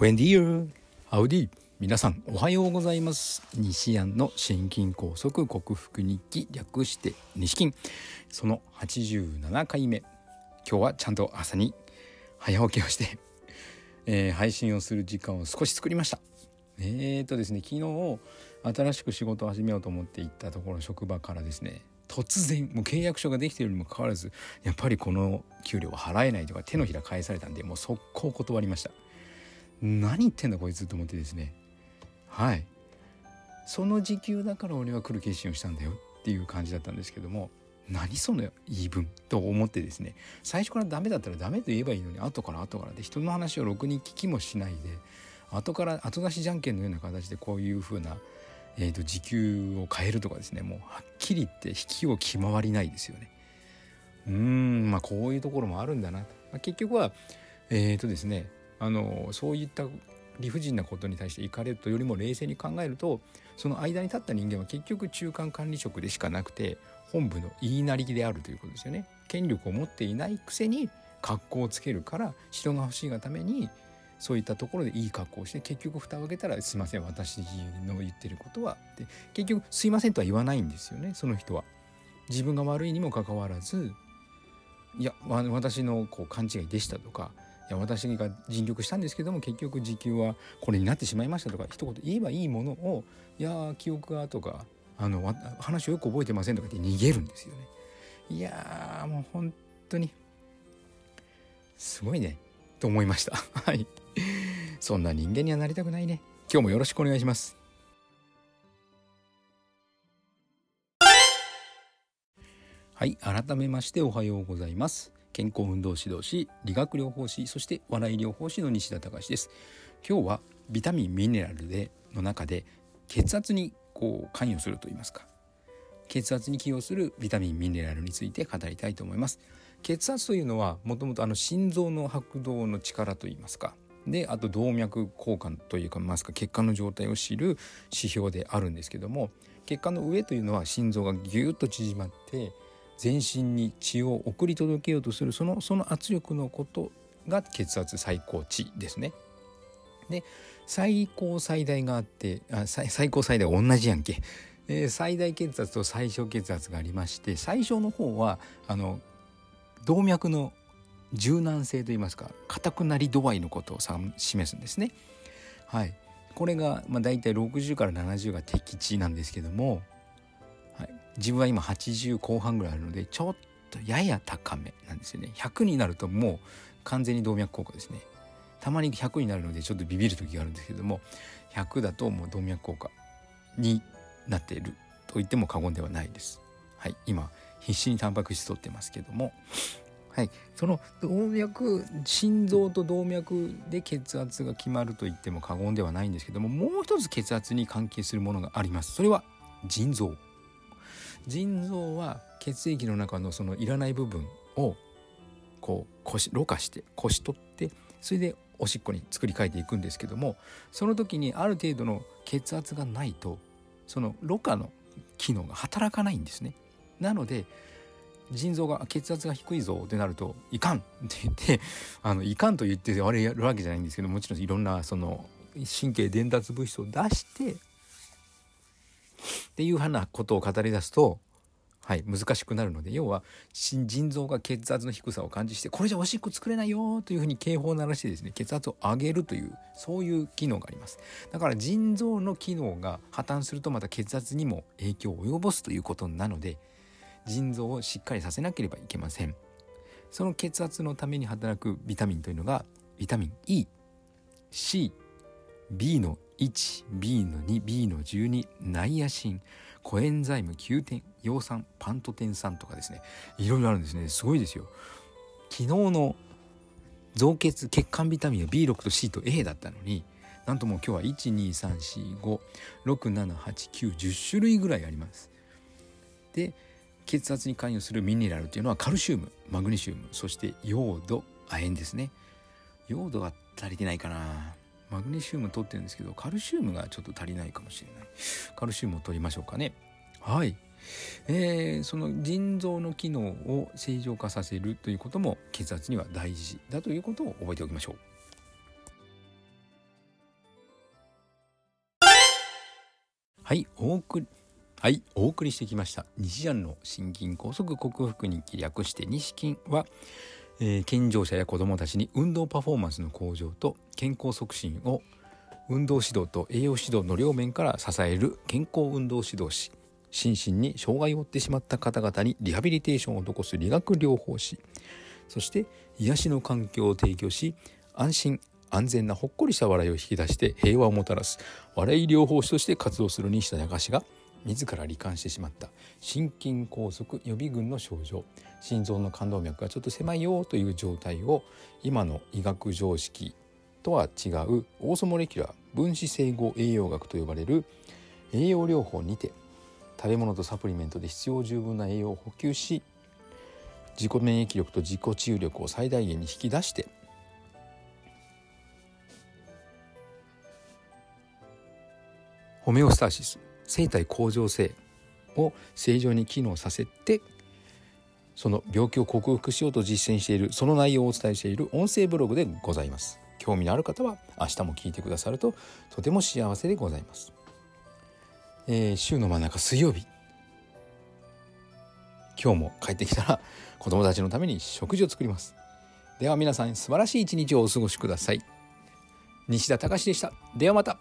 ブエンディーアウディ。皆さんおはようございます。西安の心筋梗塞克服日記略して西金その87回目。今日はちゃんと朝に早起きをしてえー、配信をする時間を少し作りました。えーとですね昨日新しく仕事を始めようと思って行ったところ職場からですね突然もう契約書ができているにもかかわらずやっぱりこの給料は払えないとか手のひら返されたんでもう速攻断りました。何言ってんだこいつと思ってですね。はい。その時給だから俺は来る決心をしたんだよっていう感じだったんですけども何その言い分と思ってですね。最初からダメだったらダメと言えばいいのに後から後からで人の話をろくに聞きもしないで後から後出しじゃんけんのような形でこういうふうなえーと、時給を変えるとかですね。もうはっきり言って引きを気回りないですよね。うんまあこういうところもあるんだな、まあ、結局はえっ、ー、とですねあのそういった理不尽なことに対して怒れるとよりも冷静に考えるとその間に立った人間は結局中間管理職でしかなくて本部の言いなりであるということですよね。権力を持っていないくせに格好をつけるから人が欲しいがためにそういったところでいい格好をして結局蓋を開けたら「すいません私の言ってることは」って結局「すいません」とは言わないんですよねその人は。自分が悪いにもかかわらず「いや私のこう勘違いでした」とか「いや私が尽力したんですけども結局時給はこれになってしまいました」とか一言言えばいいものを「いや記憶が」とかあの話をよく覚えてませんとかって逃げるんですよね。いやもう本当にすごいねと思いました。はい。そんな人間にはなりたくないね。今日もよろしくお願いします。はい、改めましておはようございます。健康運動指導士、理学療法士、そして笑い療法士の西田隆です。今日はビタミンミネラルでの中で血圧にこう関与すると言いますか。血圧に寄与するビタミンミネラルについて語りたいと思います。血圧というのはもともとあの心臓の拍動の力といいますかであと動脈交換というかますか血管の状態を知る指標であるんですけども血管の上というのは心臓がぎゅっと縮まって全身に血を送り届けようとするそのその圧力のことが血圧最高値ですね。で最高最大があってあ最高最大同じやんけ、えー、最大血圧と最小血圧がありまして最小の方はあの動脈の柔軟性といいますか硬くなり度合いのことを示すんですね。はい、これが、まあ、大体60から70が適値なんですけども、自分は今80後半ぐらいあるのでちょっとやや高めなんですよね。100になるともう完全に動脈硬化ですね。たまに100になるのでちょっとビビる時があるんですけども100だともう動脈硬化になっていると言っても過言ではないです。はい、今必死にタンパク質取ってますけどもはい、その動脈心臓と動脈で血圧が決まると言っても過言ではないんですけどももう一つ血圧に関係するものがありますそれは腎臓腎臓は血液の中のそのいらない部分をこうこしろ過してこし取ってそれでおしっこに作り変えていくんですけどもその時にある程度の血圧がないとそのろ過の機能が働かないんですね。なので腎臓が血圧が低いぞってなるといかんって言ってあのいかんと言ってあれやるわけじゃないんですけどもちろんいろんなその神経伝達物質を出してっていうふうなことを語り出すとはい、難しくなるので要は腎臓が血圧の低さを感知してこれじゃおしっこ作れないよというふうに警報を鳴らしてですね血圧を上げるというそういう機能があります。だから腎臓の機能が破綻するとまた血圧にも影響を及ぼすということなので腎臓をしっかりさせなければいけません。その血圧のために働くビタミンというのがビタミン ECB の 1B の 2B の12ナイアシンコエンザイム9点葉酸パントテン酸とかですね。いろいろあるんですね。すごいですよ。昨日の造血血管ビタミンは B6 と C と A だったのになんともう今日は12345678910種類ぐらいあります。で血圧に関与するミネラルというのはカルシウムマグネシウムそしてヨード亜鉛ですね。ヨードが足りてないかな。マグネシウム取ってるんですけどカルシウムがちょっと足りないかもしれない。カルシウムを取りましょうかね。はい、えー、その腎臓の機能を正常化させるということも血圧には大事だということを覚えておきましょう。はいお送りはい、お送りしてきました。西ジャの心筋梗塞克服日記略して西筋は、えー、健常者や子どもたちに運動パフォーマンスの向上と健康促進を運動指導と栄養指導の両面から支える健康運動指導士心身に障害を負ってしまった方々にリハビリテーションを施す理学療法士そして癒しの環境を提供し安心安全なほっこりした笑いを引き出して平和をもたらす笑い療法士として活動する西田隆が自ら罹患してしまった。心筋梗塞予備軍の症状心臓の冠動脈がちょっと狭いよという状態を今の医学常識とは違うオーソモレキュラー分子整合栄養学と呼ばれる栄養療法にて食べ物とサプリメントで必要十分な栄養を補給し自己免疫力と自己治癒力を最大限に引き出してホメオスタシス生体向上性を正常に機能させてその病気を克服しようと実践しているその内容をお伝えしている音声ブログでございます。興味のある方は明日も聞いてくださるととても幸せでございます、えー、週の真ん中水曜日。今日も帰ってきたら 子供たちのために食事を作ります。では皆さん素晴らしい一日をお過ごしください。西田隆でした。ではまた。